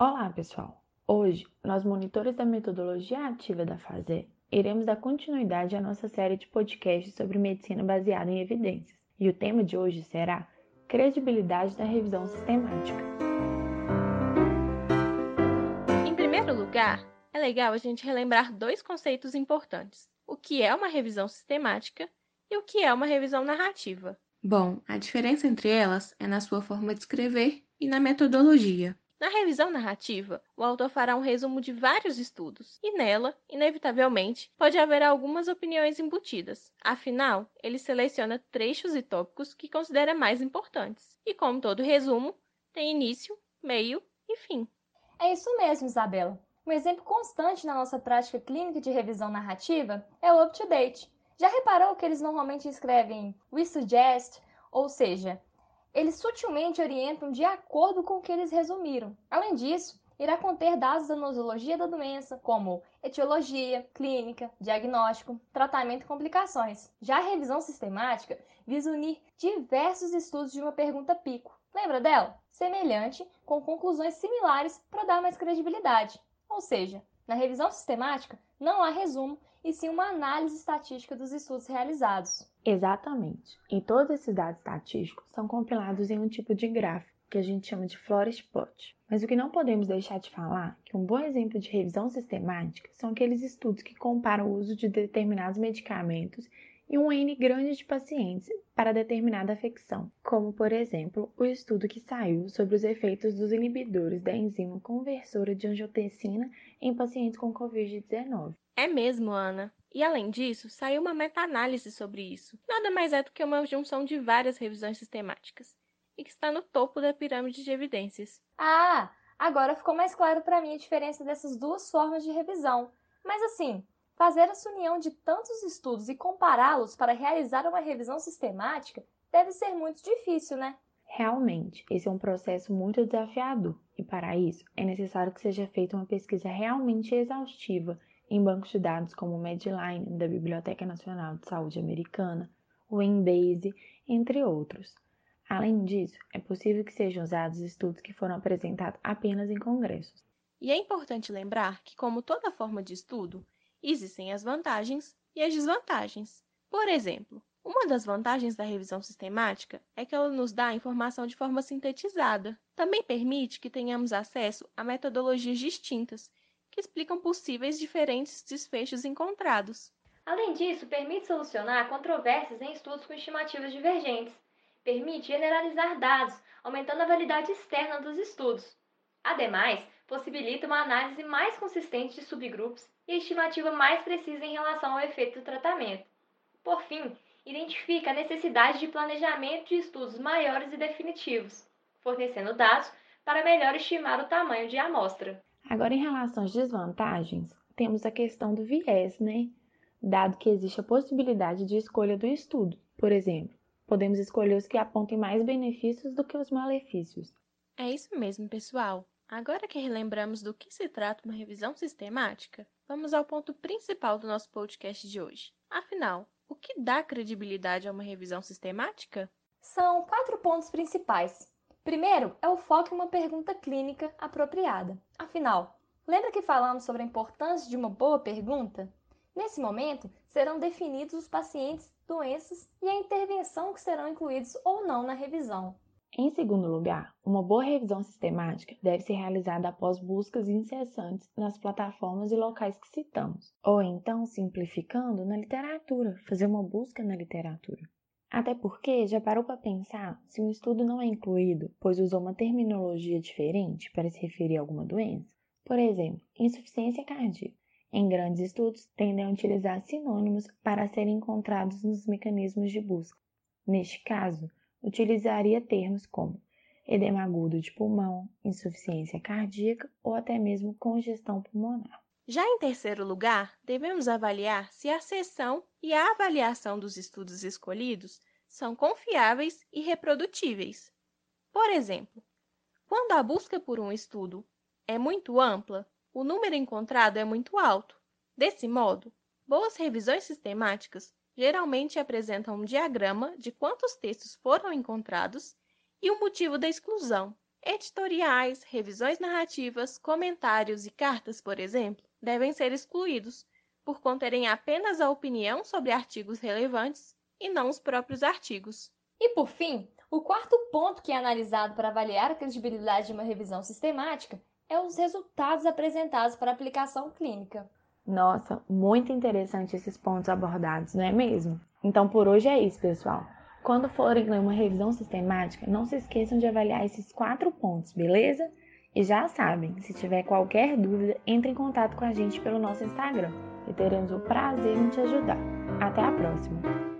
Olá, pessoal! Hoje, nós, monitores da metodologia ativa da FASE, iremos dar continuidade à nossa série de podcasts sobre medicina baseada em evidências. E o tema de hoje será Credibilidade da revisão sistemática. Em primeiro lugar, é legal a gente relembrar dois conceitos importantes: o que é uma revisão sistemática e o que é uma revisão narrativa. Bom, a diferença entre elas é na sua forma de escrever e na metodologia. Na revisão narrativa, o autor fará um resumo de vários estudos, e nela, inevitavelmente, pode haver algumas opiniões embutidas. Afinal, ele seleciona trechos e tópicos que considera mais importantes, e como todo resumo, tem início, meio e fim. É isso mesmo, Isabela. Um exemplo constante na nossa prática clínica de revisão narrativa é o up-to-date. Já reparou que eles normalmente escrevem we suggest, ou seja, eles sutilmente orientam de acordo com o que eles resumiram. Além disso, irá conter dados da nosologia da doença, como etiologia, clínica, diagnóstico, tratamento e complicações. Já a revisão sistemática visa unir diversos estudos de uma pergunta pico. Lembra dela? Semelhante, com conclusões similares para dar mais credibilidade. Ou seja, na revisão sistemática não há resumo e sim uma análise estatística dos estudos realizados. Exatamente. E todos esses dados estatísticos são compilados em um tipo de gráfico que a gente chama de Flores Plot. Mas o que não podemos deixar de falar que um bom exemplo de revisão sistemática são aqueles estudos que comparam o uso de determinados medicamentos em um N grande de pacientes para determinada afecção, como por exemplo o estudo que saiu sobre os efeitos dos inibidores da enzima conversora de angiotensina em pacientes com Covid-19. É mesmo, Ana. E além disso, saiu uma meta-análise sobre isso. Nada mais é do que uma junção de várias revisões sistemáticas e que está no topo da pirâmide de evidências. Ah, agora ficou mais claro para mim a diferença dessas duas formas de revisão. Mas assim, fazer essa união de tantos estudos e compará-los para realizar uma revisão sistemática deve ser muito difícil, né? Realmente, esse é um processo muito desafiador e para isso é necessário que seja feita uma pesquisa realmente exaustiva em bancos de dados como o Medline, da Biblioteca Nacional de Saúde Americana, o Embase, entre outros. Além disso, é possível que sejam usados estudos que foram apresentados apenas em congressos. E é importante lembrar que, como toda forma de estudo, existem as vantagens e as desvantagens. Por exemplo, uma das vantagens da revisão sistemática é que ela nos dá a informação de forma sintetizada. Também permite que tenhamos acesso a metodologias distintas que explicam possíveis diferentes desfechos encontrados. Além disso, permite solucionar controvérsias em estudos com estimativas divergentes. Permite generalizar dados, aumentando a validade externa dos estudos. Ademais, possibilita uma análise mais consistente de subgrupos e estimativa mais precisa em relação ao efeito do tratamento. Por fim, identifica a necessidade de planejamento de estudos maiores e definitivos, fornecendo dados para melhor estimar o tamanho de amostra. Agora, em relação às desvantagens, temos a questão do viés, né? Dado que existe a possibilidade de escolha do estudo. Por exemplo, podemos escolher os que apontem mais benefícios do que os malefícios. É isso mesmo, pessoal. Agora que relembramos do que se trata uma revisão sistemática, vamos ao ponto principal do nosso podcast de hoje. Afinal, o que dá credibilidade a uma revisão sistemática? São quatro pontos principais. Primeiro é o foco em uma pergunta clínica apropriada. Afinal, lembra que falamos sobre a importância de uma boa pergunta? Nesse momento, serão definidos os pacientes, doenças e a intervenção que serão incluídos ou não na revisão. Em segundo lugar, uma boa revisão sistemática deve ser realizada após buscas incessantes nas plataformas e locais que citamos, ou então, simplificando, na literatura, fazer uma busca na literatura. Até porque já parou para pensar se um estudo não é incluído, pois usou uma terminologia diferente para se referir a alguma doença? Por exemplo, insuficiência cardíaca. Em grandes estudos, tendem a utilizar sinônimos para serem encontrados nos mecanismos de busca. Neste caso, utilizaria termos como edema agudo de pulmão, insuficiência cardíaca ou até mesmo congestão pulmonar. Já em terceiro lugar, devemos avaliar se a sessão e a avaliação dos estudos escolhidos são confiáveis e reprodutíveis. Por exemplo, quando a busca por um estudo é muito ampla, o número encontrado é muito alto. Desse modo, boas revisões sistemáticas geralmente apresentam um diagrama de quantos textos foram encontrados e o motivo da exclusão. Editoriais, revisões narrativas, comentários e cartas, por exemplo, devem ser excluídos, por conterem apenas a opinião sobre artigos relevantes e não os próprios artigos. E por fim, o quarto ponto que é analisado para avaliar a credibilidade de uma revisão sistemática é os resultados apresentados para aplicação clínica. Nossa, muito interessante esses pontos abordados, não é mesmo? Então por hoje é isso, pessoal. Quando forem ler uma revisão sistemática, não se esqueçam de avaliar esses quatro pontos, beleza? E já sabem, se tiver qualquer dúvida, entre em contato com a gente pelo nosso Instagram e teremos o prazer em te ajudar. Até a próxima!